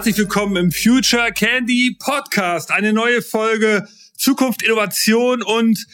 Herzlich willkommen im Future Candy Podcast. Eine neue Folge Zukunft, Innovation und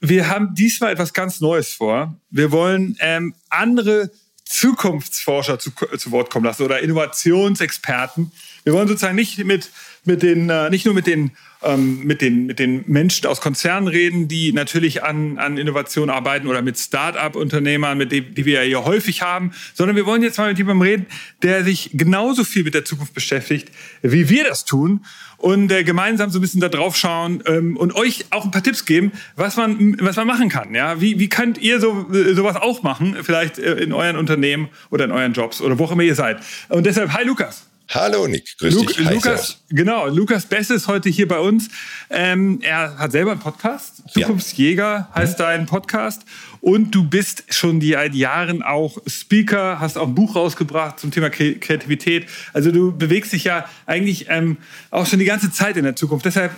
wir haben diesmal etwas ganz Neues vor. Wir wollen ähm, andere Zukunftsforscher zu, zu Wort kommen lassen oder Innovationsexperten. Wir wollen sozusagen nicht mit, mit den, äh, nicht nur mit den ähm, mit, den, mit den Menschen aus Konzernen reden, die natürlich an, an Innovation arbeiten oder mit Start-up-Unternehmern, mit denen, die wir ja hier häufig haben, sondern wir wollen jetzt mal mit jemandem reden, der sich genauso viel mit der Zukunft beschäftigt, wie wir das tun und äh, gemeinsam so ein bisschen da drauf schauen ähm, und euch auch ein paar Tipps geben, was man, was man machen kann. Ja? Wie, wie könnt ihr so, äh, sowas auch machen, vielleicht äh, in euren Unternehmen oder in euren Jobs oder wo auch immer ihr seid. Und deshalb, hi Lukas. Hallo Nick, grüß Lu dich. Hi, Lukas, genau, Lukas Bess ist heute hier bei uns. Ähm, er hat selber einen Podcast, Zukunftsjäger heißt ja. dein Podcast. Und du bist schon seit Jahren auch Speaker, hast auch ein Buch rausgebracht zum Thema Kreativität. Also du bewegst dich ja eigentlich ähm, auch schon die ganze Zeit in der Zukunft. Deshalb,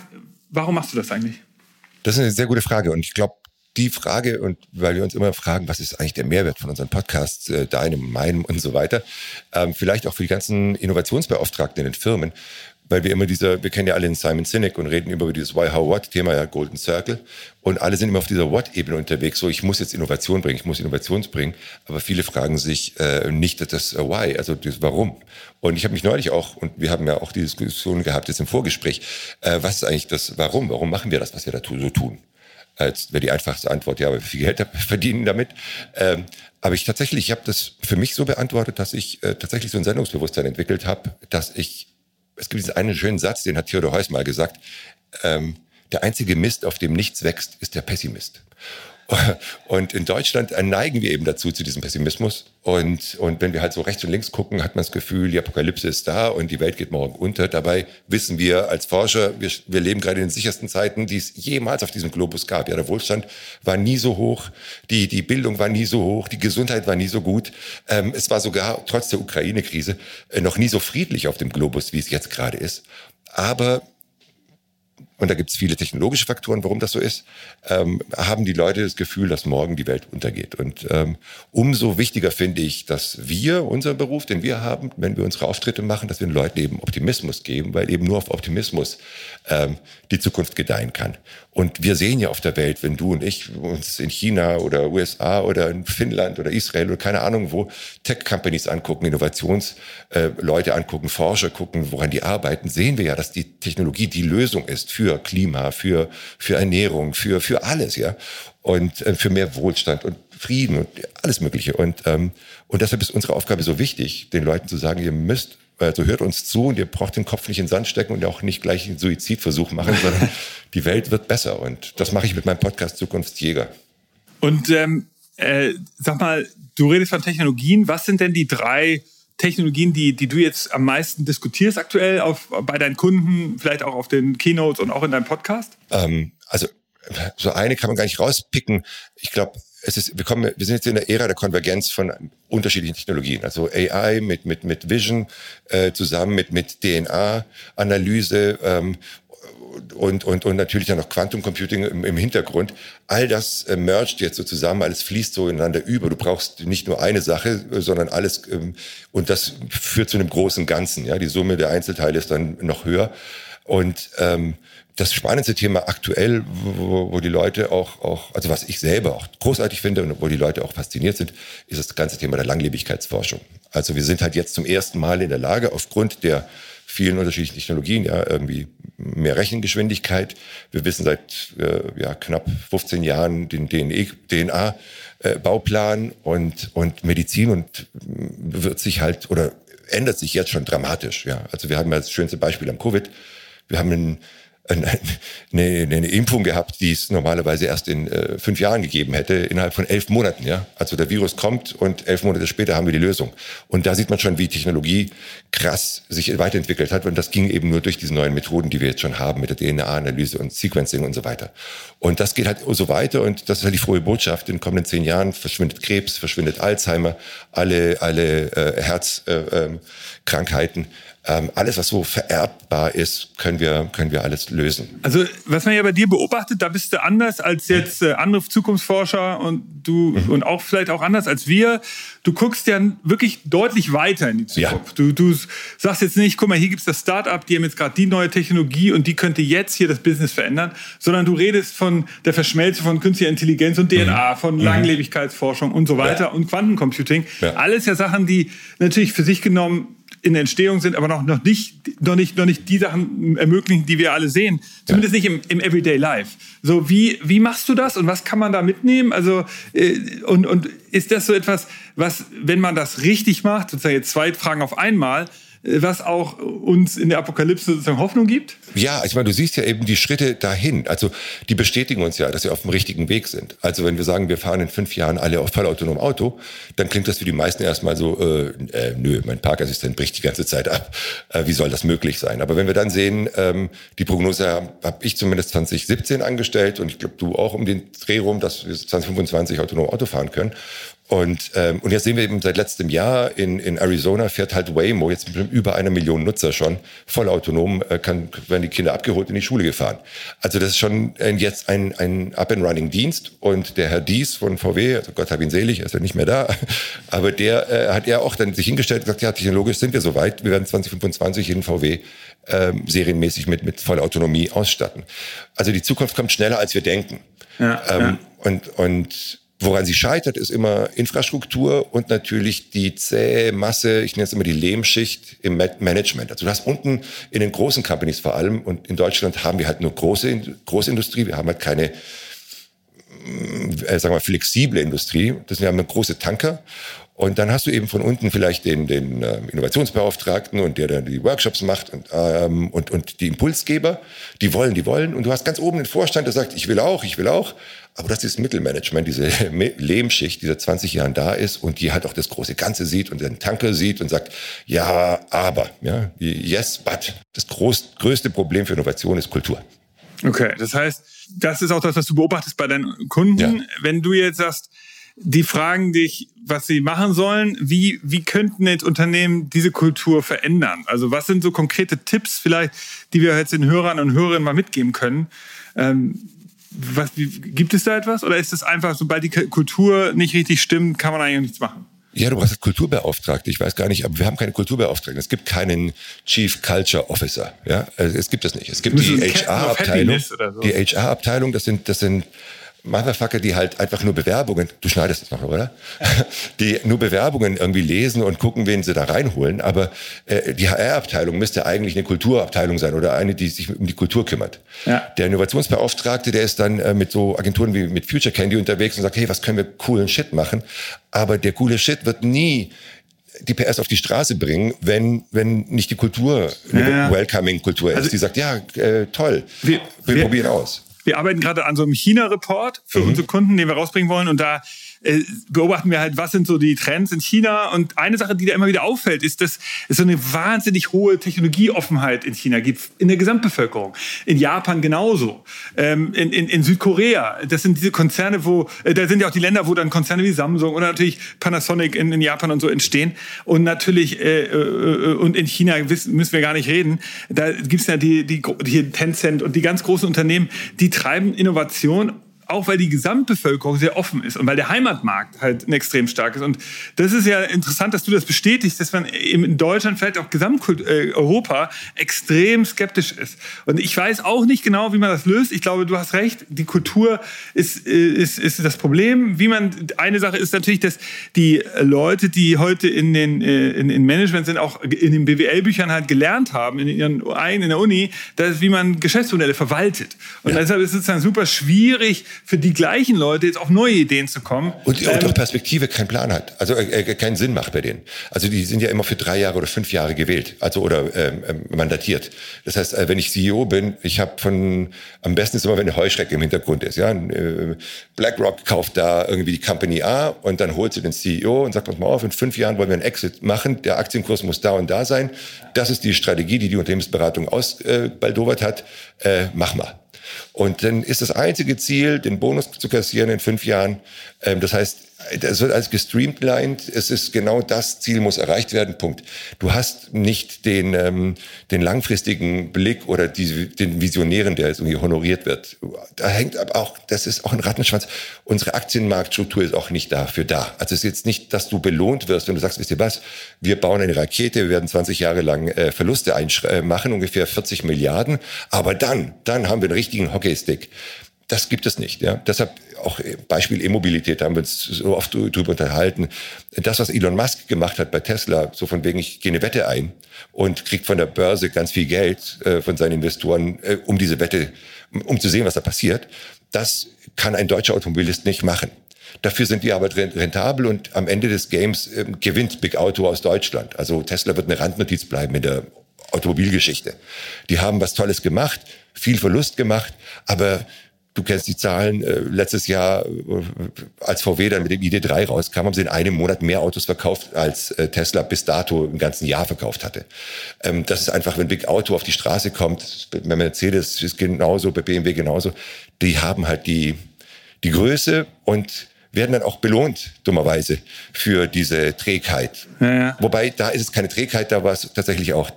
warum machst du das eigentlich? Das ist eine sehr gute Frage und ich glaube, die Frage, und weil wir uns immer fragen, was ist eigentlich der Mehrwert von unseren Podcasts, äh, deinem, meinem und so weiter, ähm, vielleicht auch für die ganzen Innovationsbeauftragten in den Firmen, weil wir immer dieser, wir kennen ja alle den Simon Sinek und reden immer über dieses Why, How, What-Thema, ja, Golden Circle. Und alle sind immer auf dieser What-Ebene unterwegs. So, ich muss jetzt Innovation bringen, ich muss Innovation bringen. Aber viele fragen sich äh, nicht das Why, also das Warum. Und ich habe mich neulich auch, und wir haben ja auch die Diskussion gehabt jetzt im Vorgespräch, äh, was ist eigentlich das Warum? Warum machen wir das, was wir da so tun? Als wäre die einfachste Antwort, ja, weil wir viel Geld verdienen damit. Ähm, aber ich tatsächlich, ich habe das für mich so beantwortet, dass ich äh, tatsächlich so ein Sendungsbewusstsein entwickelt habe, dass ich, es gibt diesen einen schönen Satz, den hat Theodor Heuss mal gesagt, ähm, der einzige Mist, auf dem nichts wächst, ist der Pessimist. Und in Deutschland neigen wir eben dazu, zu diesem Pessimismus. Und, und wenn wir halt so rechts und links gucken, hat man das Gefühl, die Apokalypse ist da und die Welt geht morgen unter. Dabei wissen wir als Forscher, wir, wir leben gerade in den sichersten Zeiten, die es jemals auf diesem Globus gab. Ja, der Wohlstand war nie so hoch, die, die Bildung war nie so hoch, die Gesundheit war nie so gut. Ähm, es war sogar trotz der Ukraine-Krise äh, noch nie so friedlich auf dem Globus, wie es jetzt gerade ist. Aber und da gibt es viele technologische Faktoren, warum das so ist, ähm, haben die Leute das Gefühl, dass morgen die Welt untergeht. Und ähm, umso wichtiger finde ich, dass wir, unseren Beruf, den wir haben, wenn wir unsere Auftritte machen, dass wir den Leuten eben Optimismus geben, weil eben nur auf Optimismus ähm, die Zukunft gedeihen kann. Und wir sehen ja auf der Welt, wenn du und ich uns in China oder USA oder in Finnland oder Israel oder keine Ahnung wo Tech-Companies angucken, Innovationsleute äh, angucken, Forscher gucken, woran die arbeiten, sehen wir ja, dass die Technologie die Lösung ist für Klima, für, für Ernährung, für, für alles, ja. Und äh, für mehr Wohlstand und Frieden und alles Mögliche. Und, ähm, und deshalb ist unsere Aufgabe so wichtig, den Leuten zu sagen, ihr müsst also hört uns zu und ihr braucht den Kopf nicht in den Sand stecken und auch nicht gleich einen Suizidversuch machen, sondern die Welt wird besser. Und das mache ich mit meinem Podcast Zukunftsjäger. Und ähm, äh, sag mal, du redest von Technologien. Was sind denn die drei Technologien, die, die du jetzt am meisten diskutierst aktuell auf, bei deinen Kunden, vielleicht auch auf den Keynotes und auch in deinem Podcast? Ähm, also so eine kann man gar nicht rauspicken. Ich glaube, es ist, wir kommen, wir sind jetzt in der Ära der Konvergenz von unterschiedlichen Technologien. Also AI mit, mit, mit Vision äh, zusammen mit, mit DNA-Analyse ähm, und, und, und natürlich dann noch Quantum Computing im, im Hintergrund. All das äh, mergt jetzt so zusammen, alles fließt so ineinander über. Du brauchst nicht nur eine Sache, sondern alles ähm, und das führt zu einem großen Ganzen. Ja, die Summe der Einzelteile ist dann noch höher und ähm, das spannendste Thema aktuell, wo, wo die Leute auch, auch, also was ich selber auch großartig finde und wo die Leute auch fasziniert sind, ist das ganze Thema der Langlebigkeitsforschung. Also wir sind halt jetzt zum ersten Mal in der Lage, aufgrund der vielen unterschiedlichen Technologien, ja, irgendwie mehr Rechengeschwindigkeit. Wir wissen seit äh, ja, knapp 15 Jahren den DNA-Bauplan äh, und, und Medizin und wird sich halt oder ändert sich jetzt schon dramatisch. Ja. Also wir haben ja das schönste Beispiel am Covid. Wir haben einen eine, eine Impfung gehabt, die es normalerweise erst in äh, fünf Jahren gegeben hätte, innerhalb von elf Monaten. Ja? Also der Virus kommt und elf Monate später haben wir die Lösung. Und da sieht man schon, wie Technologie krass sich weiterentwickelt hat. Und das ging eben nur durch diese neuen Methoden, die wir jetzt schon haben mit der DNA-Analyse und Sequencing und so weiter. Und das geht halt so weiter und das ist halt die frohe Botschaft. In den kommenden zehn Jahren verschwindet Krebs, verschwindet Alzheimer, alle, alle äh, Herzkrankheiten. Äh, ähm, ähm, alles, was so vererbbar ist, können wir, können wir alles lösen. Also was man ja bei dir beobachtet, da bist du anders als jetzt äh, andere Zukunftsforscher und du mhm. und auch vielleicht auch anders als wir. Du guckst ja wirklich deutlich weiter in die Zukunft. Ja. Du, du sagst jetzt nicht, guck mal, hier gibt's das Startup, die haben jetzt gerade die neue Technologie und die könnte jetzt hier das Business verändern, sondern du redest von der Verschmelzung von künstlicher Intelligenz und DNA, mhm. von mhm. Langlebigkeitsforschung und so weiter ja. und Quantencomputing. Ja. Alles ja Sachen, die natürlich für sich genommen in Entstehung sind, aber noch, noch, nicht, noch, nicht, noch nicht die Sachen ermöglichen, die wir alle sehen. Zumindest ja. nicht im, im Everyday Life. So, wie, wie machst du das und was kann man da mitnehmen? Also, äh, und, und ist das so etwas, was, wenn man das richtig macht, sozusagen jetzt zwei Fragen auf einmal, was auch uns in der Apokalypse sozusagen Hoffnung gibt? Ja, ich meine, du siehst ja eben die Schritte dahin. Also die bestätigen uns ja, dass wir auf dem richtigen Weg sind. Also wenn wir sagen, wir fahren in fünf Jahren alle auf vollautonom Auto, dann klingt das für die meisten erstmal so, äh, äh, nö, mein Parkassistent bricht die ganze Zeit ab. Äh, wie soll das möglich sein? Aber wenn wir dann sehen, ähm, die Prognose habe hab ich zumindest 2017 angestellt und ich glaube du auch um den Dreh rum, dass wir 2025 autonom Auto fahren können. Und, ähm, und jetzt sehen wir eben seit letztem Jahr in, in Arizona fährt halt Waymo, jetzt mit über einer Million Nutzer schon, voll autonom, äh, kann, werden die Kinder abgeholt in die Schule gefahren. Also das ist schon äh, jetzt ein, ein Up-and-Running-Dienst. Und der Herr Dies von VW, also Gott hab ihn selig, er ist ja nicht mehr da, aber der äh, hat ja auch dann sich hingestellt und gesagt, ja, technologisch sind wir soweit, wir werden 2025 in VW ähm, serienmäßig mit, mit voller Autonomie ausstatten. Also die Zukunft kommt schneller, als wir denken. Ja, ähm, ja. Und, und Woran sie scheitert, ist immer Infrastruktur und natürlich die zähe Masse, ich nenne es immer die Lehmschicht im Management. Also du hast unten in den großen Companies vor allem, und in Deutschland haben wir halt nur große Großindustrie, wir haben halt keine äh, sagen wir, flexible Industrie. Das sind ja eine große Tanker. Und dann hast du eben von unten vielleicht den, den äh, Innovationsbeauftragten und der dann die Workshops macht und, ähm, und, und die Impulsgeber, die wollen, die wollen. Und du hast ganz oben den Vorstand, der sagt, ich will auch, ich will auch. Aber dass dieses Mittelmanagement, diese Lehmschicht, die seit 20 Jahren da ist und die halt auch das große Ganze sieht und den Tanker sieht und sagt, ja, aber, ja, yes, but. Das groß, größte Problem für Innovation ist Kultur. Okay, das heißt, das ist auch das, was du beobachtest bei deinen Kunden. Ja. Wenn du jetzt sagst, die fragen dich, was sie machen sollen. Wie, wie könnten jetzt Unternehmen diese Kultur verändern? Also was sind so konkrete Tipps vielleicht, die wir jetzt den Hörern und Hörerinnen mal mitgeben können? Ähm, was, wie, gibt es da etwas? Oder ist es einfach, sobald die Kultur nicht richtig stimmt, kann man eigentlich nichts machen? Ja, du brauchst Kulturbeauftragte. Ich weiß gar nicht, aber wir haben keine Kulturbeauftragten. Es gibt keinen Chief Culture Officer. Ja, also es gibt das nicht. Es gibt die HR-Abteilung. So. Die HR-Abteilung, das sind, das sind Motherfucker, die halt einfach nur Bewerbungen, du schneidest es noch, oder? Die nur Bewerbungen irgendwie lesen und gucken, wen sie da reinholen. Aber äh, die HR-Abteilung müsste eigentlich eine Kulturabteilung sein oder eine, die sich um die Kultur kümmert. Ja. Der Innovationsbeauftragte, der ist dann äh, mit so Agenturen wie mit Future Candy unterwegs und sagt, hey, was können wir coolen Shit machen? Aber der coole Shit wird nie die PS auf die Straße bringen, wenn, wenn nicht die Kultur eine ja. Welcoming-Kultur ist, also, die sagt, ja, äh, toll, wir, wir, wir probieren aus. Wir arbeiten gerade an so einem China-Report für mhm. unsere Kunden, den wir rausbringen wollen. Und da äh, beobachten wir halt, was sind so die Trends in China. Und eine Sache, die da immer wieder auffällt, ist, dass es so eine wahnsinnig hohe Technologieoffenheit in China gibt, in der Gesamtbevölkerung. In Japan genauso. Ähm, in, in, in Südkorea, das sind diese Konzerne, wo, äh, da sind ja auch die Länder, wo dann Konzerne wie Samsung oder natürlich Panasonic in, in Japan und so entstehen. Und natürlich, äh, äh, und in China wissen, müssen wir gar nicht reden. Da gibt's ja die, die, die Tencent und die ganz großen Unternehmen, die treiben Innovation auch weil die Gesamtbevölkerung sehr offen ist und weil der Heimatmarkt halt extrem stark ist. Und das ist ja interessant, dass du das bestätigst, dass man eben in Deutschland, vielleicht auch Gesamteuropa, äh, extrem skeptisch ist. Und ich weiß auch nicht genau, wie man das löst. Ich glaube, du hast recht, die Kultur ist, äh, ist, ist das Problem. Wie man, eine Sache ist natürlich, dass die Leute, die heute in den äh, in, in Management sind, auch in den BWL-Büchern halt gelernt haben, in ihren in der Uni, dass, wie man Geschäftsmodelle verwaltet. Und ja. deshalb ist es dann super schwierig, für die gleichen Leute jetzt auf neue Ideen zu kommen. Und, ähm, und auch Perspektive keinen Plan hat, also äh, äh, keinen Sinn macht bei denen. Also die sind ja immer für drei Jahre oder fünf Jahre gewählt, also oder ähm, ähm mandatiert. Das heißt, äh, wenn ich CEO bin, ich habe von am besten ist immer, wenn eine Heuschrecke im Hintergrund ist. Ja, äh, BlackRock kauft da irgendwie die Company A und dann holt sie den CEO und sagt, pass mal auf, in fünf Jahren wollen wir einen Exit machen. Der Aktienkurs muss da und da sein. Das ist die Strategie, die die Unternehmensberatung ausbaldowert äh, hat. Äh, mach mal. Und dann ist das einzige Ziel, den Bonus zu kassieren in fünf Jahren. Ähm, das heißt, das wird alles gestreamlined. Es ist genau das Ziel muss erreicht werden. Punkt. Du hast nicht den ähm, den langfristigen Blick oder die, den Visionären, der jetzt irgendwie honoriert wird. Da hängt aber auch, das ist auch ein Rattenschwanz. Unsere Aktienmarktstruktur ist auch nicht dafür da. Also es ist jetzt nicht, dass du belohnt wirst, wenn du sagst, wisst ihr was? Wir bauen eine Rakete, wir werden 20 Jahre lang äh, Verluste äh, machen, ungefähr 40 Milliarden. Aber dann, dann haben wir einen richtigen Hockeystick. Das gibt es nicht. Ja. Deshalb auch Beispiel E-Mobilität, da haben wir uns so oft drüber unterhalten. Das, was Elon Musk gemacht hat bei Tesla, so von wegen, ich gehe eine Wette ein und kriegt von der Börse ganz viel Geld äh, von seinen Investoren, äh, um diese Wette, um zu sehen, was da passiert. Das kann ein deutscher Automobilist nicht machen. Dafür sind wir aber rentabel und am Ende des Games äh, gewinnt Big Auto aus Deutschland. Also Tesla wird eine Randnotiz bleiben in der Automobilgeschichte. Die haben was Tolles gemacht, viel Verlust gemacht, aber Du kennst die Zahlen. Äh, letztes Jahr, äh, als VW dann mit dem ID3 rauskam, haben sie in einem Monat mehr Autos verkauft, als äh, Tesla bis dato im ganzen Jahr verkauft hatte. Ähm, das ist einfach, wenn Big Auto auf die Straße kommt, bei Mercedes ist genauso, bei BMW genauso, die haben halt die, die Größe und werden dann auch belohnt, dummerweise, für diese Trägheit. Ja, ja. Wobei, da ist es keine Trägheit, da war es tatsächlich auch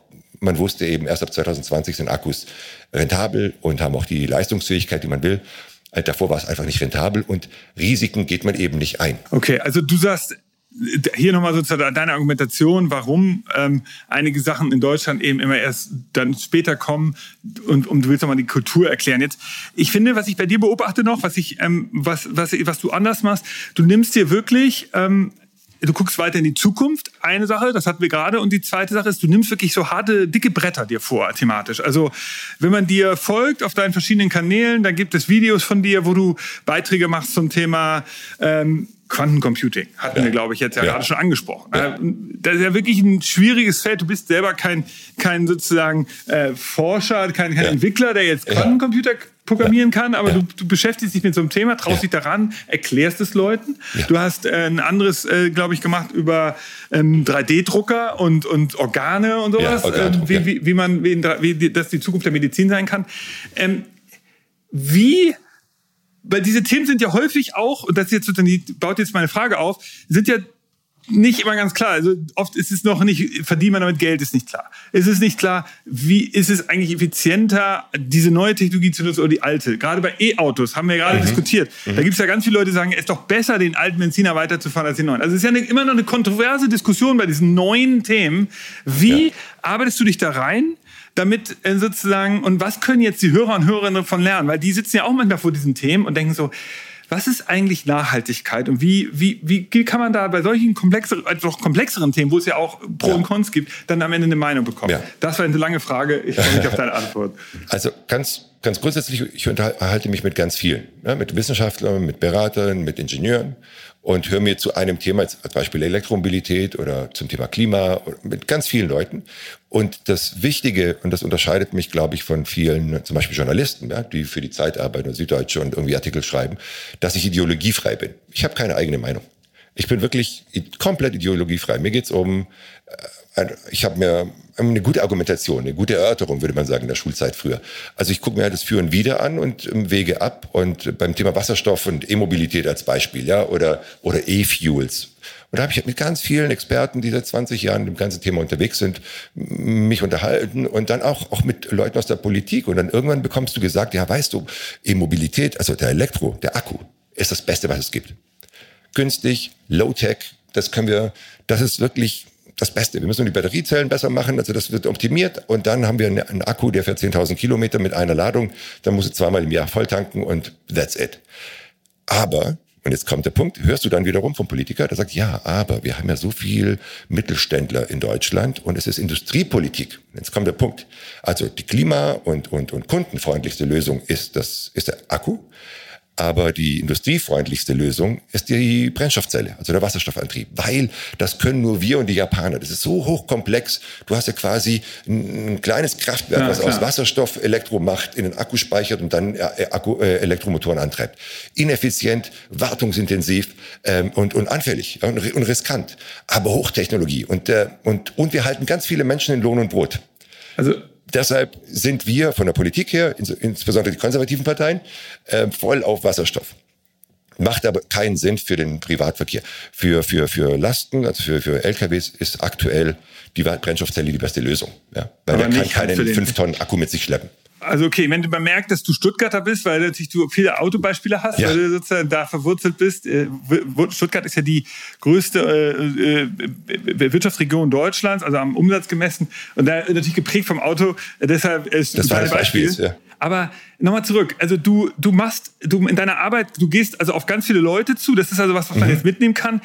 man wusste eben, erst ab 2020 sind Akkus rentabel und haben auch die Leistungsfähigkeit, die man will. Äh, davor war es einfach nicht rentabel und Risiken geht man eben nicht ein. Okay, also du sagst, hier nochmal sozusagen deine Argumentation, warum ähm, einige Sachen in Deutschland eben immer erst dann später kommen und, und du willst nochmal die Kultur erklären. Jetzt, ich finde, was ich bei dir beobachte noch, was ich, ähm, was, was, was du anders machst, du nimmst dir wirklich ähm, du guckst weiter in die Zukunft. Eine Sache, das hatten wir gerade. Und die zweite Sache ist, du nimmst wirklich so harte, dicke Bretter dir vor, thematisch. Also, wenn man dir folgt auf deinen verschiedenen Kanälen, dann gibt es Videos von dir, wo du Beiträge machst zum Thema ähm, Quantencomputing. Hatten ja. wir, glaube ich, jetzt ja, ja, gerade schon angesprochen. Ja. Äh, das ist ja wirklich ein schwieriges Feld. Du bist selber kein, kein sozusagen äh, Forscher, kein, kein Entwickler, der jetzt Quantencomputer programmieren kann, aber ja. du, du, beschäftigst dich mit so einem Thema, traust ja. dich daran, erklärst es Leuten. Ja. Du hast äh, ein anderes, äh, glaube ich, gemacht über ähm, 3D-Drucker und, und Organe und sowas, ähm, wie, wie, wie, man, wie, wie das die Zukunft der Medizin sein kann. Ähm, wie weil diese Themen sind ja häufig auch, und das jetzt sozusagen, die baut jetzt meine Frage auf, sind ja nicht immer ganz klar. Also oft ist es noch nicht, verdient man damit Geld, ist nicht klar. Es ist nicht klar, wie ist es eigentlich effizienter, diese neue Technologie zu nutzen oder die alte. Gerade bei E-Autos haben wir gerade mhm. diskutiert. Mhm. Da gibt es ja ganz viele Leute, die sagen, es ist doch besser, den alten Benziner weiterzufahren als den neuen. Also es ist ja eine, immer noch eine kontroverse Diskussion bei diesen neuen Themen. Wie ja. arbeitest du dich da rein? Damit äh, sozusagen, und was können jetzt die Hörer und Hörerinnen davon lernen? Weil die sitzen ja auch manchmal vor diesen Themen und denken so, was ist eigentlich Nachhaltigkeit und wie, wie, wie kann man da bei solchen komplexeren, also komplexeren Themen, wo es ja auch Pro ja. und Cons gibt, dann am Ende eine Meinung bekommen? Ja. Das war eine lange Frage. Ich freue mich auf deine Antwort. Also ganz, ganz grundsätzlich, ich unterhalte mich mit ganz vielen, ja, mit Wissenschaftlern, mit Beratern, mit Ingenieuren und höre mir zu einem Thema, als Beispiel Elektromobilität oder zum Thema Klima, mit ganz vielen Leuten. Und das Wichtige, und das unterscheidet mich, glaube ich, von vielen, zum Beispiel Journalisten, ja, die für die Zeit arbeiten und Süddeutsche und irgendwie Artikel schreiben, dass ich ideologiefrei bin. Ich habe keine eigene Meinung. Ich bin wirklich komplett ideologiefrei. Mir geht's um, äh, ich habe mir eine gute Argumentation, eine gute Erörterung, würde man sagen, in der Schulzeit früher. Also ich gucke mir das Für und Wider an und ähm, wege ab. Und beim Thema Wasserstoff und E-Mobilität als Beispiel, ja, oder, oder E-Fuels. Und da habe ich mit ganz vielen Experten, die seit 20 Jahren im ganzen Thema unterwegs sind, mich unterhalten und dann auch, auch mit Leuten aus der Politik. Und dann irgendwann bekommst du gesagt, ja, weißt du, E-Mobilität, also der Elektro, der Akku, ist das Beste, was es gibt. Günstig, Low-Tech, das können wir, das ist wirklich das Beste. Wir müssen die Batteriezellen besser machen, also das wird optimiert und dann haben wir einen Akku, der für 10.000 Kilometer mit einer Ladung, dann musst du zweimal im Jahr voll tanken und that's it. Aber, und jetzt kommt der Punkt, hörst du dann wiederum vom Politiker, der sagt, ja, aber wir haben ja so viel Mittelständler in Deutschland und es ist Industriepolitik. Jetzt kommt der Punkt. Also die klima- und, und, und kundenfreundlichste Lösung ist, das, ist der Akku. Aber die industriefreundlichste Lösung ist die Brennstoffzelle, also der Wasserstoffantrieb, weil das können nur wir und die Japaner. Das ist so hochkomplex. Du hast ja quasi ein, kleines Kraftwerk, ja, was klar. aus Wasserstoff Elektro macht, in den Akku speichert und dann äh, Akku, äh, Elektromotoren antreibt. Ineffizient, wartungsintensiv ähm, und, und anfällig und, und riskant, aber Hochtechnologie. Und, äh, und, und wir halten ganz viele Menschen in Lohn und Brot. Also Deshalb sind wir von der Politik her, insbesondere die konservativen Parteien, äh, voll auf Wasserstoff. macht aber keinen Sinn für den Privatverkehr. Für, für, für Lasten, also für, für LKWs ist aktuell die Brennstoffzelle die beste Lösung. Ja? Weil aber der kann keinen 5 Tonnen Akku mit sich schleppen. Also okay, wenn man merkt, dass du Stuttgarter bist, weil natürlich du viele Autobeispiele hast, ja. weil du sozusagen da verwurzelt bist. Äh, Stuttgart ist ja die größte äh, äh, Wirtschaftsregion Deutschlands, also am Umsatz gemessen und da natürlich geprägt vom Auto. Deshalb ist das ein Beispiel. Beispiel. Ja. Aber nochmal zurück. Also du, du machst, du in deiner Arbeit, du gehst also auf ganz viele Leute zu. Das ist also was, was man mhm. jetzt mitnehmen kann.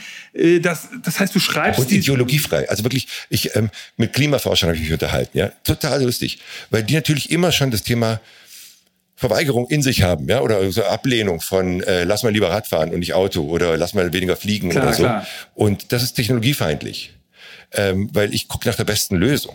Das, das heißt, du schreibst. Und ideologiefrei. Also wirklich, ich ähm, mit Klimaforschern habe ich mich unterhalten, ja. Total lustig. Weil die natürlich immer schon das Thema Verweigerung in sich haben, ja, oder so Ablehnung von äh, lass mal lieber Radfahren und nicht Auto oder lass mal weniger fliegen klar, oder so. Klar. Und das ist technologiefeindlich. Ähm, weil ich gucke nach der besten Lösung.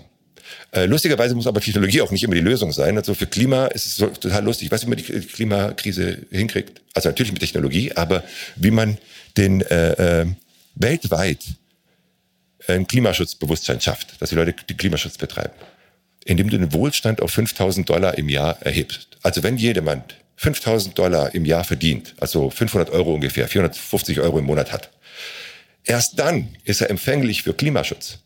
Äh, lustigerweise muss aber Technologie auch nicht immer die Lösung sein. Also für Klima ist es so, total lustig. Ich weiß, wie man die Klimakrise hinkriegt. Also natürlich mit Technologie, aber wie man den äh, äh, weltweit ein Klimaschutzbewusstsein schafft, dass die Leute den Klimaschutz betreiben, indem du den Wohlstand auf 5000 Dollar im Jahr erhebst. Also wenn jemand 5000 Dollar im Jahr verdient, also 500 Euro ungefähr, 450 Euro im Monat hat, erst dann ist er empfänglich für Klimaschutz.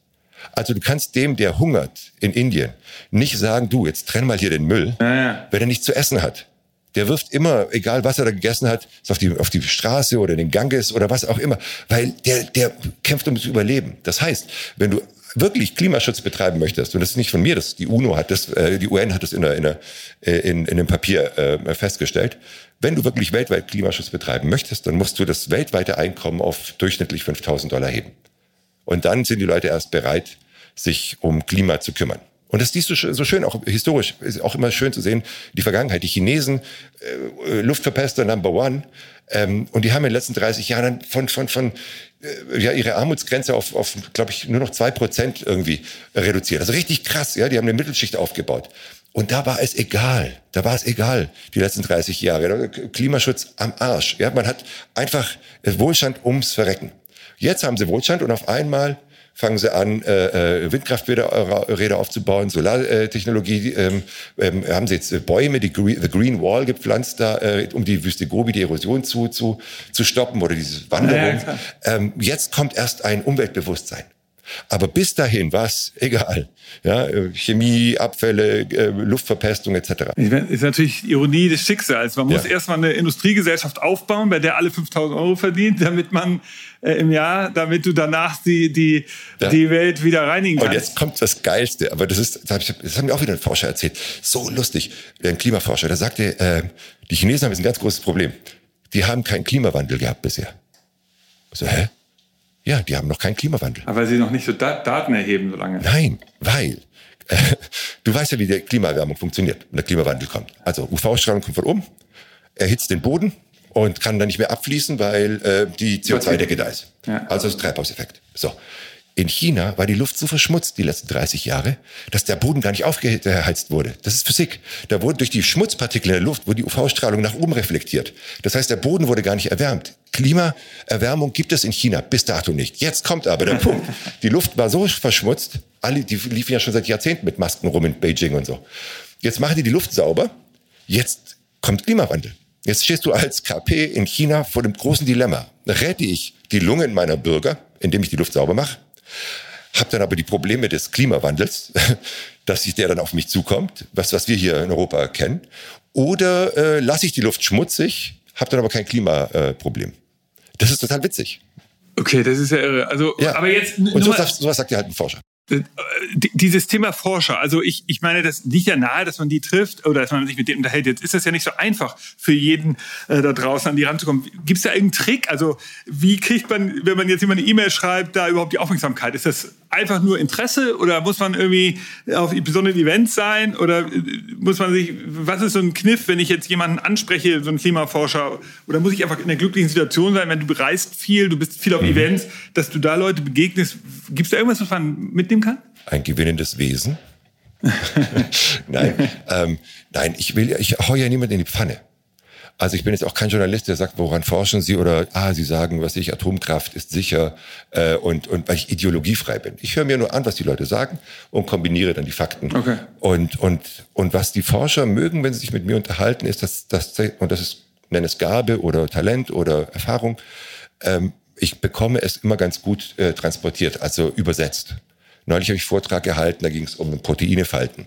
Also du kannst dem, der hungert in Indien, nicht sagen, du, jetzt trenn mal hier den Müll, ja, wenn er nichts zu essen hat. Der wirft immer, egal was er da gegessen hat, auf die, auf die Straße oder den Ganges oder was auch immer, weil der, der kämpft ums Überleben. Das heißt, wenn du wirklich Klimaschutz betreiben möchtest, und das ist nicht von mir, das die UNO hat das, äh, die UN hat das in, der, in, der, äh, in, in dem Papier äh, festgestellt, wenn du wirklich weltweit Klimaschutz betreiben möchtest, dann musst du das weltweite Einkommen auf durchschnittlich 5000 Dollar heben. Und dann sind die Leute erst bereit, sich um Klima zu kümmern. Und das ist so schön, auch historisch, ist auch immer schön zu sehen, die Vergangenheit. Die Chinesen, äh, Luftverpester Number One, ähm, und die haben in den letzten 30 Jahren von, von, von äh, ja, ihre Armutsgrenze auf, auf glaube ich, nur noch zwei Prozent irgendwie reduziert. Also richtig krass, ja, die haben eine Mittelschicht aufgebaut. Und da war es egal, da war es egal, die letzten 30 Jahre. Klimaschutz am Arsch. Ja, man hat einfach Wohlstand ums Verrecken. Jetzt haben sie Wohlstand und auf einmal fangen sie an, äh, äh Windkrafträder aufzubauen, Solartechnologie, ähm, ähm, haben sie jetzt äh, Bäume, die Green, the Green Wall gepflanzt, da, äh, um die Wüste Gobi, die Erosion zu, zu, zu stoppen oder diese Wanderung. Ja, ähm, jetzt kommt erst ein Umweltbewusstsein. Aber bis dahin war es egal. Ja, Chemie, Abfälle, äh, Luftverpestung etc. Ist natürlich Ironie des Schicksals. Man muss ja. erstmal eine Industriegesellschaft aufbauen, bei der alle 5000 Euro verdient, damit man äh, im Jahr, damit du danach die, die, ja. die Welt wieder reinigen kannst. Und jetzt kommt das Geilste, aber das ist, das, hat mir auch wieder ein Forscher erzählt. So lustig, ein Klimaforscher, der sagte, äh, die Chinesen haben jetzt ein ganz großes Problem. Die haben keinen Klimawandel gehabt bisher. So, hä? Ja, die haben noch keinen Klimawandel. Aber weil sie noch nicht so da Daten erheben so lange. Nein, weil äh, du weißt ja, wie die Klimaerwärmung funktioniert und der Klimawandel kommt. Also UV-Strahlung kommt von oben, erhitzt den Boden und kann dann nicht mehr abfließen, weil äh, die CO2-Decke da ist. Ja. Also das Treibhauseffekt. So. In China war die Luft so verschmutzt die letzten 30 Jahre, dass der Boden gar nicht aufgeheizt wurde. Das ist Physik. Da wurde durch die Schmutzpartikel in der Luft, wurde die UV-Strahlung nach oben reflektiert. Das heißt, der Boden wurde gar nicht erwärmt. Klimaerwärmung gibt es in China bis dato nicht. Jetzt kommt aber der Punkt. Die Luft war so verschmutzt, alle, die liefen ja schon seit Jahrzehnten mit Masken rum in Beijing und so. Jetzt machen die die Luft sauber. Jetzt kommt Klimawandel. Jetzt stehst du als KP in China vor dem großen Dilemma. Rette ich die Lungen meiner Bürger, indem ich die Luft sauber mache? Habe dann aber die Probleme des Klimawandels, dass sich der dann auf mich zukommt, was, was wir hier in Europa kennen. Oder äh, lasse ich die Luft schmutzig, habe dann aber kein Klimaproblem. Äh, das ist total witzig. Okay, das ist ja irre. Also, ja. aber jetzt. Und sowas, sowas sagt ja halt ein Forscher. Äh, dieses Thema Forscher, also ich, ich meine, das liegt ja nahe, dass man die trifft oder dass man sich mit denen unterhält. Jetzt ist das ja nicht so einfach für jeden äh, da draußen an die ranzukommen. Gibt es da irgendeinen Trick? Also wie kriegt man, wenn man jetzt jemand eine E-Mail schreibt, da überhaupt die Aufmerksamkeit? Ist das einfach nur Interesse oder muss man irgendwie auf besonderen Events sein oder äh, muss man sich, was ist so ein Kniff, wenn ich jetzt jemanden anspreche, so einen Klimaforscher oder muss ich einfach in einer glücklichen Situation sein, wenn du bereist viel, du bist viel auf mhm. Events, dass du da Leute begegnest? Gibt es da irgendwas, was man mitnehmen kann? Ein gewinnendes Wesen? nein, ähm, nein, ich will, ich hau ja niemand in die Pfanne. Also ich bin jetzt auch kein Journalist, der sagt, woran forschen Sie oder ah, Sie sagen, was ich, Atomkraft ist sicher äh, und, und weil ich ideologiefrei bin. Ich höre mir nur an, was die Leute sagen und kombiniere dann die Fakten. Okay. Und, und, und was die Forscher mögen, wenn sie sich mit mir unterhalten, ist, dass, dass und das ist nenne es Gabe oder Talent oder Erfahrung, ähm, ich bekomme es immer ganz gut äh, transportiert, also übersetzt. Neulich habe ich einen Vortrag gehalten, da ging es um Proteinefalten.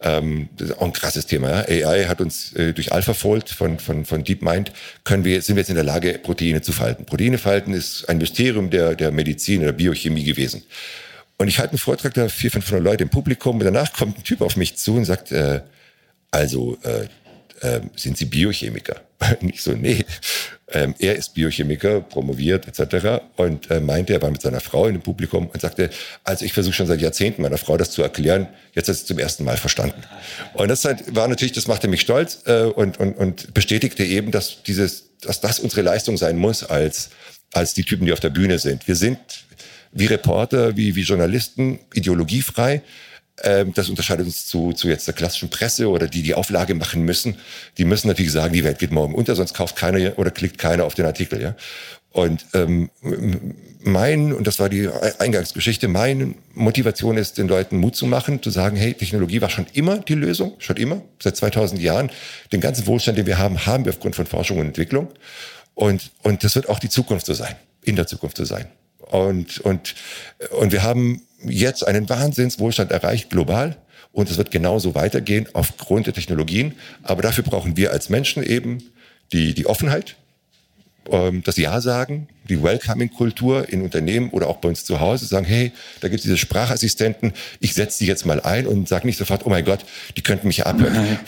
Ähm, das ist auch ein krasses Thema. Ja? AI hat uns äh, durch AlphaFold von, von, von DeepMind können wir, sind wir jetzt in der Lage, Proteine zu falten. Proteine falten ist ein Mysterium der, der Medizin oder Biochemie gewesen. Und ich halte einen Vortrag, da vier, 500 Leute im Publikum und danach kommt ein Typ auf mich zu und sagt, äh, also äh, äh, sind Sie Biochemiker? Nicht so, nee. Ähm, er ist Biochemiker, promoviert etc. Und äh, meinte, er war mit seiner Frau in dem Publikum und sagte, also ich versuche schon seit Jahrzehnten meiner Frau das zu erklären, jetzt hat sie es zum ersten Mal verstanden. Und das halt, war natürlich, das machte mich stolz äh, und, und, und bestätigte eben, dass dieses, dass das unsere Leistung sein muss als, als die Typen, die auf der Bühne sind. Wir sind wie Reporter, wie, wie Journalisten ideologiefrei das unterscheidet uns zu, zu jetzt der klassischen Presse oder die, die Auflage machen müssen. Die müssen natürlich sagen, die Welt geht morgen unter, sonst kauft keiner oder klickt keiner auf den Artikel. Ja? Und ähm, mein, und das war die Eingangsgeschichte, meine Motivation ist, den Leuten Mut zu machen, zu sagen, hey, Technologie war schon immer die Lösung, schon immer, seit 2000 Jahren. Den ganzen Wohlstand, den wir haben, haben wir aufgrund von Forschung und Entwicklung. Und, und das wird auch die Zukunft so sein, in der Zukunft so sein. Und, und, und wir haben jetzt einen Wahnsinnswohlstand erreicht, global. Und es wird genauso weitergehen aufgrund der Technologien. Aber dafür brauchen wir als Menschen eben die, die Offenheit, ähm, das Ja sagen, die Welcoming-Kultur in Unternehmen oder auch bei uns zu Hause, sagen, hey, da gibt es diese Sprachassistenten, ich setze die jetzt mal ein und sage nicht sofort, oh mein Gott, die könnten mich ja abhören. Nein.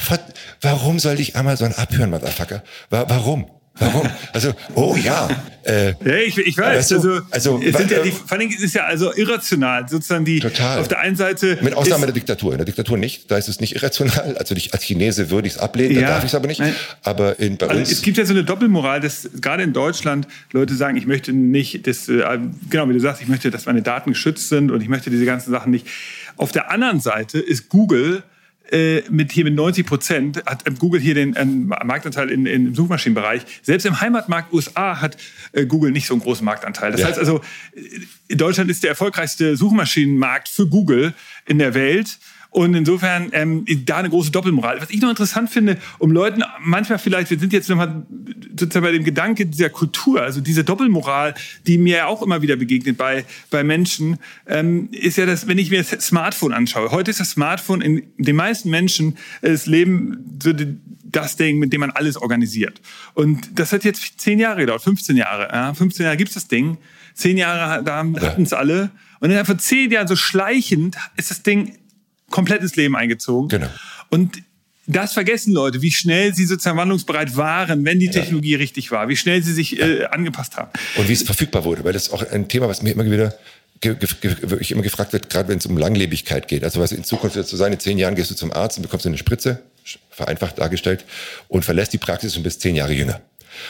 Warum soll ich Amazon abhören, Motherfucker? Warum? Warum? Also, oh ja. Äh, ja, ich, ich weiß. also, also es sind ja die, vor allem ist es ja also irrational, sozusagen die. Total. Auf der einen Seite. Mit Ausnahme der Diktatur. In der Diktatur nicht. Da ist es nicht irrational. Also ich, als Chinese würde ich es ablehnen, ja, da darf ich es aber nicht. Aber in, bei also uns. Es gibt ja so eine Doppelmoral, dass gerade in Deutschland Leute sagen, ich möchte nicht, dass, äh, genau wie du sagst, ich möchte, dass meine Daten geschützt sind und ich möchte diese ganzen Sachen nicht. Auf der anderen Seite ist Google äh, mit hier mit 90 Prozent hat Google hier den ähm, Marktanteil in, in, im Suchmaschinenbereich. Selbst im Heimatmarkt USA hat äh, Google nicht so einen großen Marktanteil. Das ja. heißt also, äh, Deutschland ist der erfolgreichste Suchmaschinenmarkt für Google in der Welt. Und insofern ähm, da eine große Doppelmoral. Was ich noch interessant finde, um Leuten manchmal vielleicht, wir sind jetzt nochmal sozusagen bei dem Gedanke dieser Kultur, also diese Doppelmoral, die mir ja auch immer wieder begegnet bei, bei Menschen, ähm, ist ja das, wenn ich mir das Smartphone anschaue. Heute ist das Smartphone in den meisten Menschen das Leben so das Ding, mit dem man alles organisiert. Und das hat jetzt zehn Jahre gedauert, 15 Jahre. Ja, 15 Jahre gibt's das Ding. Zehn Jahre da hatten es alle. Und dann vor zehn Jahren so schleichend ist das Ding komplettes Leben eingezogen. Genau. Und das vergessen Leute, wie schnell sie sozusagen wandlungsbereit waren, wenn die Technologie ja. richtig war, wie schnell sie sich äh, angepasst haben. Und wie es verfügbar wurde, weil das ist auch ein Thema, was mir immer wieder wirklich immer gefragt wird, gerade wenn es um Langlebigkeit geht. Also was in Zukunft wird so sein, in zehn Jahren gehst du zum Arzt und bekommst eine Spritze, vereinfacht dargestellt, und verlässt die Praxis und bist zehn Jahre jünger.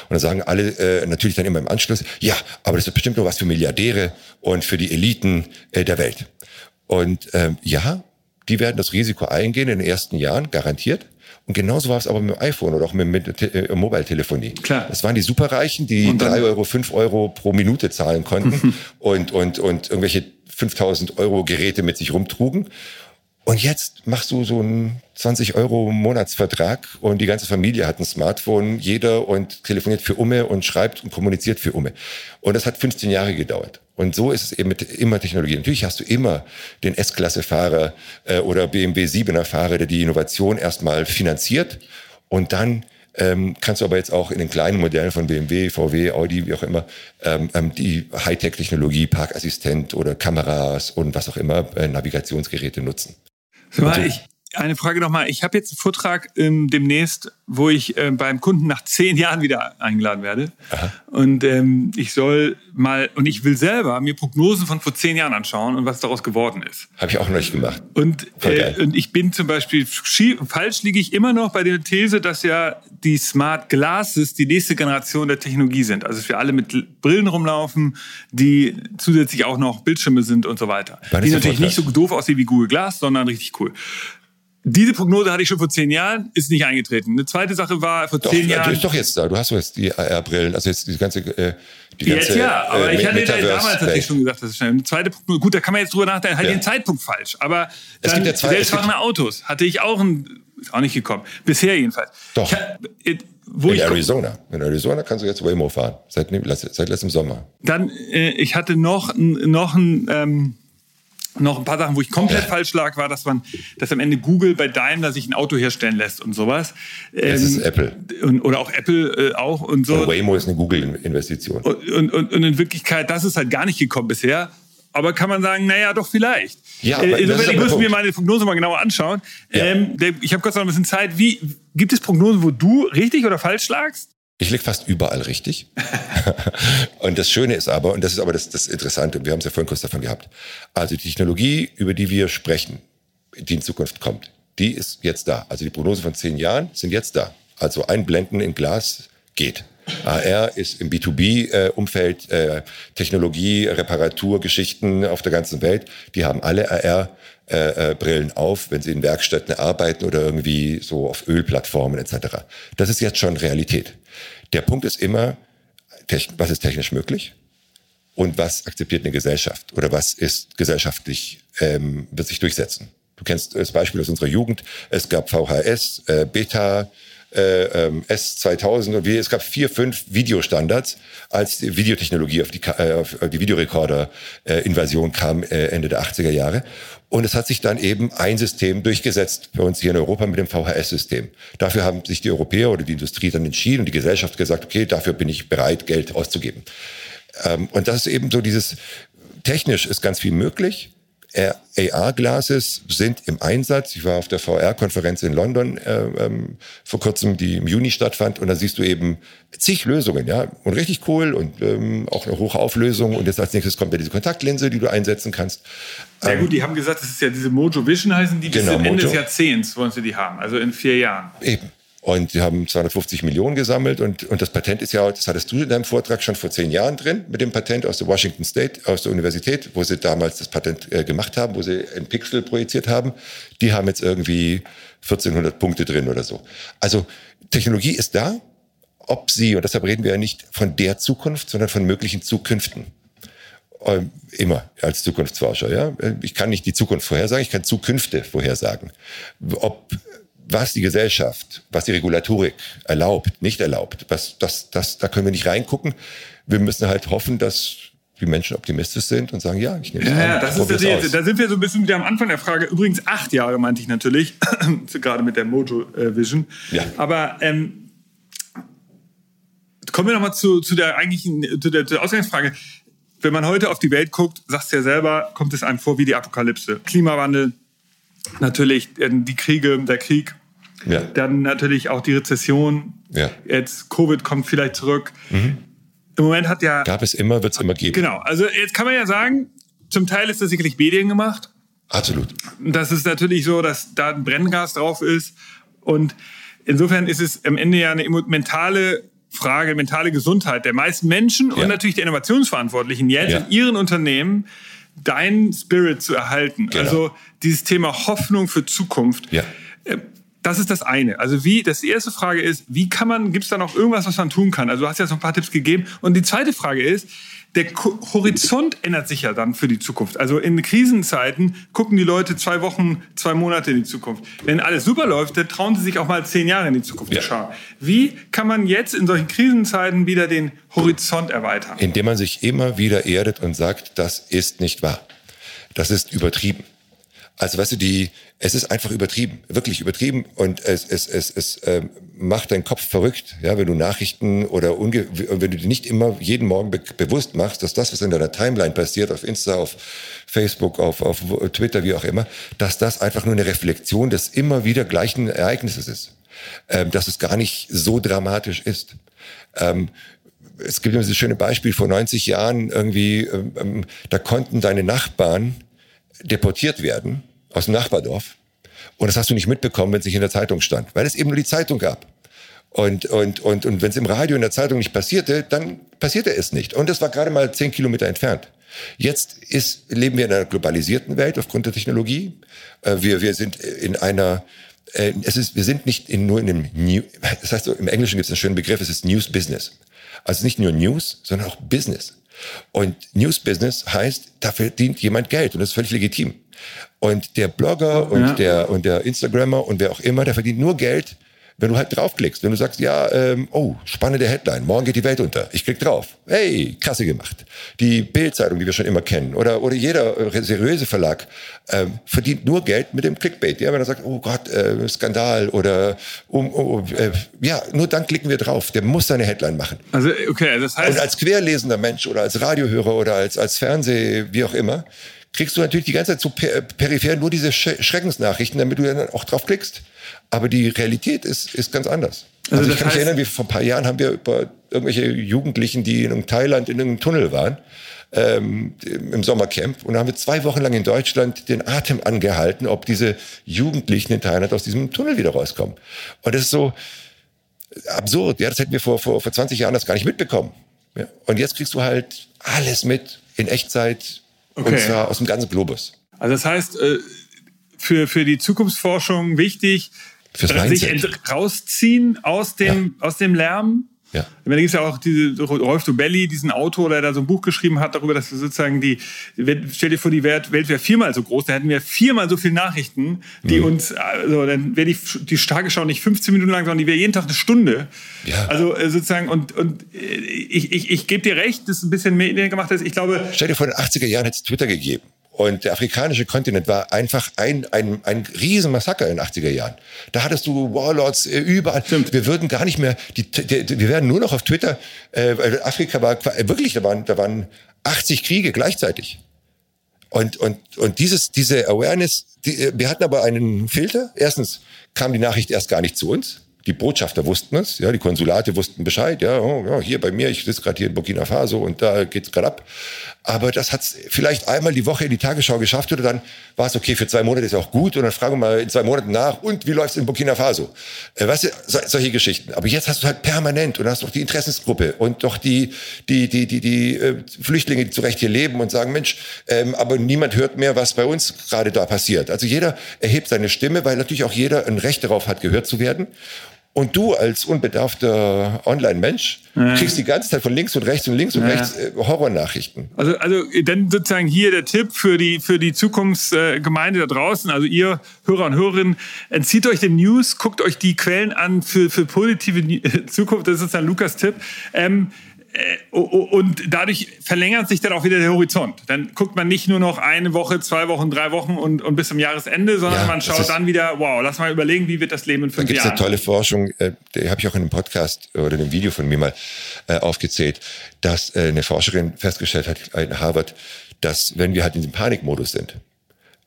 Und dann sagen alle äh, natürlich dann immer im Anschluss, ja, aber das ist bestimmt nur was für Milliardäre und für die Eliten äh, der Welt. Und ähm, ja, die werden das Risiko eingehen in den ersten Jahren, garantiert. Und genauso war es aber mit dem iPhone oder auch mit, mit äh, Mobile-Telefonie. Klar. Das waren die Superreichen, die drei Euro, fünf Euro pro Minute zahlen konnten und, und, und irgendwelche 5000 Euro Geräte mit sich rumtrugen. Und jetzt machst du so einen 20 Euro Monatsvertrag und die ganze Familie hat ein Smartphone, jeder und telefoniert für Umme und schreibt und kommuniziert für Umme. Und das hat 15 Jahre gedauert. Und so ist es eben mit immer Technologie. Natürlich hast du immer den S-Klasse-Fahrer äh, oder BMW 7er-Fahrer, der die Innovation erstmal finanziert und dann ähm, kannst du aber jetzt auch in den kleinen Modellen von BMW, VW, Audi, wie auch immer, ähm, ähm, die Hightech-Technologie, Parkassistent oder Kameras und was auch immer, äh, Navigationsgeräte nutzen. Also, ich, eine Frage nochmal. Ich habe jetzt einen Vortrag ähm, demnächst, wo ich äh, beim Kunden nach zehn Jahren wieder eingeladen werde. Aha. Und ähm, ich soll mal, und ich will selber mir Prognosen von vor zehn Jahren anschauen und was daraus geworden ist. Habe ich auch noch nicht gemacht. Und, äh, und ich bin zum Beispiel, falsch liege ich immer noch bei der These, dass ja die Smart Glasses die nächste Generation der Technologie sind. Also dass wir alle mit Brillen rumlaufen, die zusätzlich auch noch Bildschirme sind und so weiter. Die natürlich nicht so doof aussehen wie Google Glass, sondern richtig cool. Diese Prognose hatte ich schon vor zehn Jahren, ist nicht eingetreten. Eine zweite Sache war vor doch, zehn Jahren. Du bist doch jetzt da. Du hast jetzt die AR-Brillen, also jetzt die ganze, äh, die ganze. Jetzt ja, aber äh, ich hatte damals hatte ich schon gesagt, das ist schnell. Eine zweite Prognose. Gut, da kann man jetzt drüber nachdenken. Halt ja. den Zeitpunkt falsch. Aber es dann selbstfahrende Autos hatte ich auch ein ist auch nicht gekommen. Bisher jedenfalls. Doch. Äh, wo in Arizona. In Arizona kannst du jetzt Waymo fahren. Seit, seit letztem Sommer. Dann, äh, ich hatte noch, noch ein, ähm, noch ein paar Sachen, wo ich komplett falsch lag, war, dass man, dass am Ende Google bei Daimler sich ein Auto herstellen lässt und sowas. Ähm, das ist Apple. Und, oder auch Apple äh, auch und so. Und Waymo ist eine Google-Investition. Und, und, und, in Wirklichkeit, das ist halt gar nicht gekommen bisher. Aber kann man sagen, naja, doch vielleicht. Ja, äh, insofern, muss mir meine Prognose mal genauer anschauen. Ja. Ähm, ich habe kurz noch ein bisschen Zeit. Wie, gibt es Prognosen, wo du richtig oder falsch lagst? Ich liege fast überall richtig. und das Schöne ist aber, und das ist aber das, das Interessante, wir haben es ja vorhin kurz davon gehabt, also die Technologie, über die wir sprechen, die in Zukunft kommt, die ist jetzt da. Also die Prognose von zehn Jahren sind jetzt da. Also Einblenden in Glas geht. AR ist im B2B-Umfeld äh, Technologie, Reparatur, Geschichten auf der ganzen Welt. Die haben alle AR-Brillen äh, äh, auf, wenn sie in Werkstätten arbeiten oder irgendwie so auf Ölplattformen etc. Das ist jetzt schon Realität. Der Punkt ist immer, was ist technisch möglich und was akzeptiert eine Gesellschaft oder was ist gesellschaftlich, ähm, wird sich durchsetzen. Du kennst das Beispiel aus unserer Jugend. Es gab VHS, äh, Beta, äh, ähm, S2000 und wie, es gab vier, fünf Videostandards, als die Videotechnologie auf die, äh, auf die Videorekorder-Invasion kam äh, Ende der 80er Jahre. Und es hat sich dann eben ein System durchgesetzt für uns hier in Europa mit dem VHS-System. Dafür haben sich die Europäer oder die Industrie dann entschieden und die Gesellschaft gesagt, okay, dafür bin ich bereit, Geld auszugeben. Ähm, und das ist eben so dieses, technisch ist ganz viel möglich. AR-Glasses sind im Einsatz. Ich war auf der VR-Konferenz in London äh, ähm, vor kurzem, die im Juni stattfand, und da siehst du eben zig Lösungen, ja, und richtig cool und ähm, auch eine hohe Auflösung. Und jetzt als nächstes kommt ja diese Kontaktlinse, die du einsetzen kannst. Ja ähm, gut, die haben gesagt, das ist ja diese Mojo Vision heißen die, bis genau, Ende Mojo. des Jahrzehnts wollen sie die haben, also in vier Jahren. Eben. Und die haben 250 Millionen gesammelt und, und das Patent ist ja, das hattest du in deinem Vortrag schon vor zehn Jahren drin, mit dem Patent aus der Washington State, aus der Universität, wo sie damals das Patent äh, gemacht haben, wo sie ein Pixel projiziert haben. Die haben jetzt irgendwie 1400 Punkte drin oder so. Also Technologie ist da, ob sie, und deshalb reden wir ja nicht von der Zukunft, sondern von möglichen Zukünften. Ähm, immer als Zukunftsforscher, ja. Ich kann nicht die Zukunft vorhersagen, ich kann Zukünfte vorhersagen. Ob was die Gesellschaft, was die Regulatorik erlaubt, nicht erlaubt, was, das, das, da können wir nicht reingucken. Wir müssen halt hoffen, dass die Menschen optimistisch sind und sagen, ja, ich nehme es ja, an. Ja, das ist das jetzt, da sind wir so ein bisschen wieder am Anfang der Frage. Übrigens acht Jahre meinte ich natürlich, gerade mit der Mojo äh, Vision. Ja. Aber ähm, kommen wir nochmal zu, zu der eigentlichen, zu der, zu der Ausgangsfrage. Wenn man heute auf die Welt guckt, sagst du ja selber, kommt es einem vor wie die Apokalypse. Klimawandel, natürlich die Kriege, der Krieg, ja. dann natürlich auch die Rezession. Ja. Jetzt Covid kommt vielleicht zurück. Mhm. Im Moment hat ja. Gab es immer, wird es immer geben. Genau. Also jetzt kann man ja sagen, zum Teil ist das sicherlich Medien gemacht. Absolut. Das ist natürlich so, dass da ein Brenngas drauf ist. Und insofern ist es am Ende ja eine mentale Frage, mentale Gesundheit der meisten Menschen ja. und natürlich der Innovationsverantwortlichen jetzt in ihren Unternehmen deinen Spirit zu erhalten. Genau. Also dieses Thema Hoffnung für Zukunft. Ja. Äh, das ist das eine. Also wie, das die erste Frage ist, wie kann man, gibt es da noch irgendwas, was man tun kann? Also du hast jetzt noch ein paar Tipps gegeben. Und die zweite Frage ist, der Horizont ändert sich ja dann für die Zukunft. Also in Krisenzeiten gucken die Leute zwei Wochen, zwei Monate in die Zukunft. Wenn alles super läuft, dann trauen sie sich auch mal zehn Jahre in die Zukunft ja. zu schauen. Wie kann man jetzt in solchen Krisenzeiten wieder den Horizont erweitern? Indem man sich immer wieder erdet und sagt, das ist nicht wahr. Das ist übertrieben. Also weißt du, die, es ist einfach übertrieben, wirklich übertrieben und es, es, es, es äh, macht deinen Kopf verrückt, ja, wenn du Nachrichten oder unge wenn du dir nicht immer jeden Morgen be bewusst machst, dass das, was in deiner Timeline passiert, auf Insta, auf Facebook, auf, auf Twitter, wie auch immer, dass das einfach nur eine Reflexion des immer wieder gleichen Ereignisses ist, ähm, dass es gar nicht so dramatisch ist. Ähm, es gibt dieses schöne Beispiel vor 90 Jahren irgendwie, ähm, ähm, da konnten deine Nachbarn deportiert werden aus dem Nachbardorf. Und das hast du nicht mitbekommen, wenn es nicht in der Zeitung stand, weil es eben nur die Zeitung gab. Und, und, und, und wenn es im Radio in der Zeitung nicht passierte, dann passierte es nicht. Und das war gerade mal zehn Kilometer entfernt. Jetzt ist, leben wir in einer globalisierten Welt aufgrund der Technologie. Äh, wir, wir sind in einer, äh, es ist, wir sind nicht in, nur in einem New, das heißt, im Englischen gibt es einen schönen Begriff, es ist News Business. Also nicht nur News, sondern auch Business. Und News Business heißt, da verdient jemand Geld und das ist völlig legitim. Und der Blogger und, ja. der, und der Instagrammer und wer auch immer, der verdient nur Geld, wenn du halt draufklickst, wenn du sagst, ja, ähm, oh, spannende Headline, morgen geht die Welt unter, ich klick drauf, hey, klasse gemacht. Die Bildzeitung, die wir schon immer kennen, oder, oder jeder seriöse Verlag ähm, verdient nur Geld mit dem Clickbait. Ja, wenn er sagt, oh Gott, äh, Skandal oder um, um äh, ja, nur dann klicken wir drauf. Der muss seine Headline machen. Also okay, das heißt. Und als querlesender Mensch oder als Radiohörer oder als als Fernseh, wie auch immer, kriegst du natürlich die ganze Zeit so per peripher nur diese Sch Schreckensnachrichten, damit du dann auch drauf klickst. Aber die Realität ist, ist ganz anders. Also, also ich kann mich erinnern, wie vor ein paar Jahren haben wir über irgendwelche Jugendlichen, die in Thailand in einem Tunnel waren, ähm, im Sommercamp. Und da haben wir zwei Wochen lang in Deutschland den Atem angehalten, ob diese Jugendlichen in Thailand aus diesem Tunnel wieder rauskommen. Und das ist so absurd. Ja, das hätten wir vor, vor, vor 20 Jahren das gar nicht mitbekommen. Ja. Und jetzt kriegst du halt alles mit in Echtzeit okay. und zwar aus dem ganzen Globus. Also das heißt, äh, für, für die Zukunftsforschung wichtig, sich rausziehen aus dem, ja. aus dem Lärm. Ja. Da gibt es ja auch diese Rolf Dobelli, diesen Autor, der da so ein Buch geschrieben hat darüber, dass wir sozusagen die, stell dir vor, die Welt wäre viermal so groß, da hätten wir viermal so viele Nachrichten, die mhm. uns, also dann wäre die, die Tagesschau nicht 15 Minuten lang, sondern die wäre jeden Tag eine Stunde. Ja. Also äh, sozusagen, und, und äh, ich, ich, ich gebe dir recht, das ist ein bisschen mehr gemacht ist. Ich glaube. Stell dir vor, in den 80er Jahren hätte es Twitter gegeben. Und der afrikanische Kontinent war einfach ein, ein, ein Riesenmassaker in den 80er Jahren. Da hattest du Warlords äh, überall. Stimmt. Wir würden gar nicht mehr, die, die, wir werden nur noch auf Twitter, äh, Afrika war wirklich, da waren, da waren 80 Kriege gleichzeitig. Und, und, und dieses, diese Awareness, die, äh, wir hatten aber einen Filter. Erstens kam die Nachricht erst gar nicht zu uns. Die Botschafter wussten es, ja, die Konsulate wussten Bescheid, ja, oh, ja hier bei mir, ich sitze gerade hier in Burkina Faso und da geht's gerade ab. Aber das hat vielleicht einmal die Woche in die Tagesschau geschafft oder dann war es okay, für zwei Monate ist auch gut und dann fragen wir mal in zwei Monaten nach und wie läuft's in Burkina Faso? Äh, weißt du, so, solche Geschichten. Aber jetzt hast du halt permanent und hast doch die Interessensgruppe und doch die, die, die, die, die äh, Flüchtlinge, die zu Recht hier leben und sagen, Mensch, ähm, aber niemand hört mehr, was bei uns gerade da passiert. Also jeder erhebt seine Stimme, weil natürlich auch jeder ein Recht darauf hat, gehört zu werden. Und du als unbedarfter Online-Mensch ja. kriegst die ganze Zeit von links und rechts und links und ja. rechts äh, Horrornachrichten. Also, also dann sozusagen hier der Tipp für die, für die Zukunftsgemeinde da draußen. Also ihr Hörer und Hörerinnen, entzieht euch den News, guckt euch die Quellen an für, für positive Zukunft. Das ist sozusagen Lukas Tipp. Ähm, äh, und dadurch verlängert sich dann auch wieder der Horizont. Dann guckt man nicht nur noch eine Woche, zwei Wochen, drei Wochen und, und bis zum Jahresende, sondern ja, man schaut dann wieder, wow, lass mal überlegen, wie wird das Leben in fünf da Jahren. Da gibt es eine tolle Forschung, äh, die habe ich auch in einem Podcast oder in einem Video von mir mal äh, aufgezählt, dass eine Forscherin festgestellt hat in Harvard, dass wenn wir halt in diesem Panikmodus sind,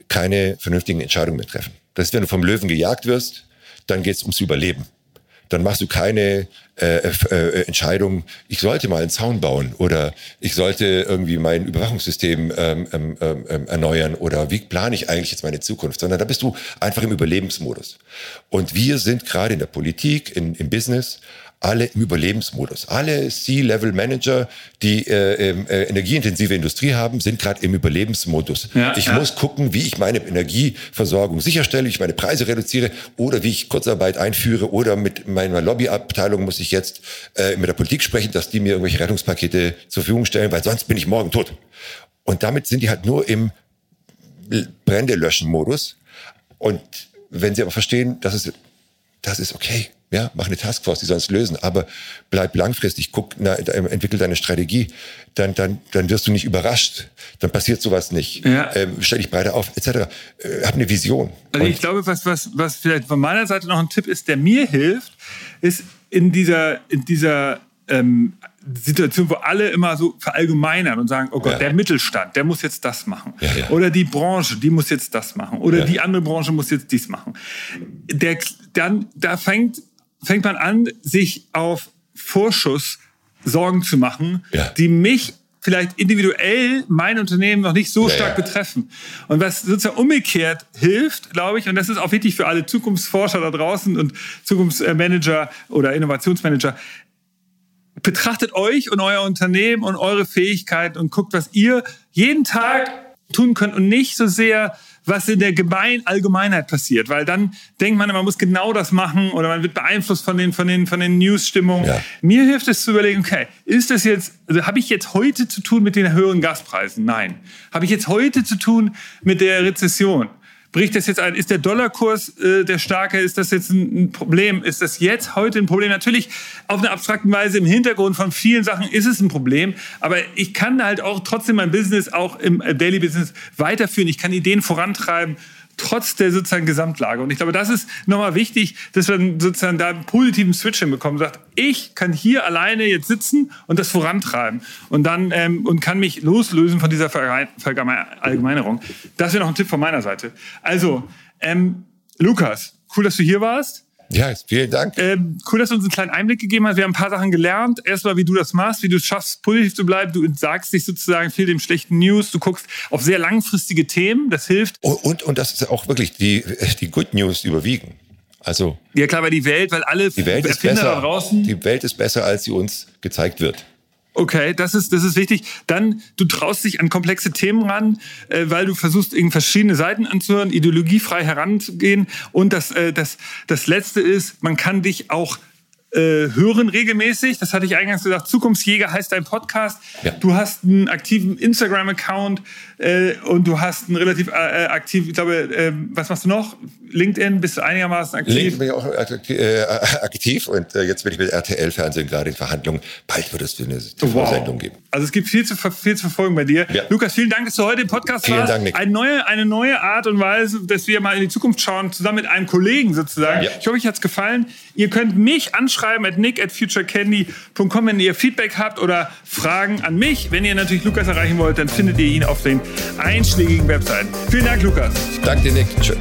keine vernünftigen Entscheidungen mehr treffen. Das ist, wenn du vom Löwen gejagt wirst, dann geht es ums Überleben dann machst du keine äh, äh, Entscheidung, ich sollte mal einen Zaun bauen oder ich sollte irgendwie mein Überwachungssystem ähm, ähm, ähm, erneuern oder wie plane ich eigentlich jetzt meine Zukunft, sondern da bist du einfach im Überlebensmodus. Und wir sind gerade in der Politik, in, im Business alle im Überlebensmodus. Alle C-Level-Manager, die äh, ähm, äh, energieintensive Industrie haben, sind gerade im Überlebensmodus. Ja, ich ja. muss gucken, wie ich meine Energieversorgung sicherstelle, wie ich meine Preise reduziere oder wie ich Kurzarbeit einführe oder mit meiner Lobbyabteilung muss ich jetzt äh, mit der Politik sprechen, dass die mir irgendwelche Rettungspakete zur Verfügung stellen, weil sonst bin ich morgen tot. Und damit sind die halt nur im Brände-Löschen-Modus. Und wenn sie aber verstehen, dass es, das ist okay ja, mach eine Taskforce, die soll es lösen, aber bleib langfristig, guck, na, entwickel deine Strategie, dann, dann, dann wirst du nicht überrascht, dann passiert sowas nicht. Ja. Ähm, stell dich breiter auf, etc. Äh, hab eine Vision. Also ich glaube, was, was, was vielleicht von meiner Seite noch ein Tipp ist, der mir hilft, ist in dieser, in dieser ähm, Situation, wo alle immer so verallgemeinern und sagen, oh Gott, ja. der Mittelstand, der muss jetzt das machen. Ja, ja. Oder die Branche, die muss jetzt das machen. Oder die andere Branche muss jetzt dies machen. Der, dann, da fängt fängt man an, sich auf Vorschuss Sorgen zu machen, ja. die mich vielleicht individuell mein Unternehmen noch nicht so ja, stark ja. betreffen. Und was sozusagen umgekehrt hilft, glaube ich, und das ist auch wichtig für alle Zukunftsforscher da draußen und Zukunftsmanager oder Innovationsmanager, betrachtet euch und euer Unternehmen und eure Fähigkeiten und guckt, was ihr jeden Tag tun könnt und nicht so sehr, was in der Gemein Allgemeinheit passiert, weil dann denkt man, man muss genau das machen oder man wird beeinflusst von den, von den, von den News-Stimmungen. Ja. Mir hilft es zu überlegen, okay, ist das jetzt, also habe ich jetzt heute zu tun mit den höheren Gaspreisen? Nein. Habe ich jetzt heute zu tun mit der Rezession? Bricht das jetzt ein? Ist der Dollarkurs äh, der starke? Ist das jetzt ein, ein, Problem? Ist das jetzt heute ein Problem? Natürlich auf eine abstrakte Weise im Hintergrund von vielen Sachen ist es ein Problem, aber ich kann halt auch trotzdem mein Business auch im äh, Daily Business weiterführen. Ich kann Ideen vorantreiben trotz der sozusagen Gesamtlage. Und ich glaube, das ist nochmal wichtig, dass man sozusagen da einen positiven Switch hinbekommt. Sagt, ich kann hier alleine jetzt sitzen und das vorantreiben und dann ähm, und kann mich loslösen von dieser Verallgemeinerung. Das wäre noch ein Tipp von meiner Seite. Also, ähm, Lukas, cool, dass du hier warst. Ja, vielen Dank. Ähm, cool, dass du uns einen kleinen Einblick gegeben hast. Wir haben ein paar Sachen gelernt. Erstmal, wie du das machst, wie du es schaffst, positiv zu bleiben. Du entsagst dich sozusagen viel dem schlechten News. Du guckst auf sehr langfristige Themen. Das hilft. Und, und, und das ist auch wirklich die, die Good News überwiegen. Also. Ja, klar, weil die Welt, weil alle die Welt ist besser, da draußen. Die Welt ist besser, als sie uns gezeigt wird. Okay, das ist, das ist wichtig. Dann, du traust dich an komplexe Themen ran, äh, weil du versuchst, irgendwie verschiedene Seiten anzuhören, ideologiefrei heranzugehen. Und das, äh, das, das Letzte ist, man kann dich auch äh, hören regelmäßig. Das hatte ich eingangs gesagt. Zukunftsjäger heißt dein Podcast. Ja. Du hast einen aktiven Instagram-Account äh, und du hast einen relativ äh, aktiv, ich glaube, äh, was machst du noch? LinkedIn, bist du einigermaßen aktiv? LinkedIn bin ich auch äh, aktiv und äh, jetzt bin ich mit RTL-Fernsehen gerade in Verhandlungen. Bald wird es eine wow. geben. Also es gibt viel zu, viel zu verfolgen bei dir. Ja. Lukas, vielen Dank, dass du heute im Podcast vielen warst. Dank, Nick. Eine neue, eine neue Art und Weise, dass wir mal in die Zukunft schauen, zusammen mit einem Kollegen sozusagen. Ja. Ich hoffe, euch hat es gefallen. Ihr könnt mich anschreiben at nick at futurecandy.com, wenn ihr Feedback habt oder Fragen an mich. Wenn ihr natürlich Lukas erreichen wollt, dann findet ihr ihn auf den einschlägigen Webseiten. Vielen Dank, Lukas. Danke dir, Nick. Tschüss.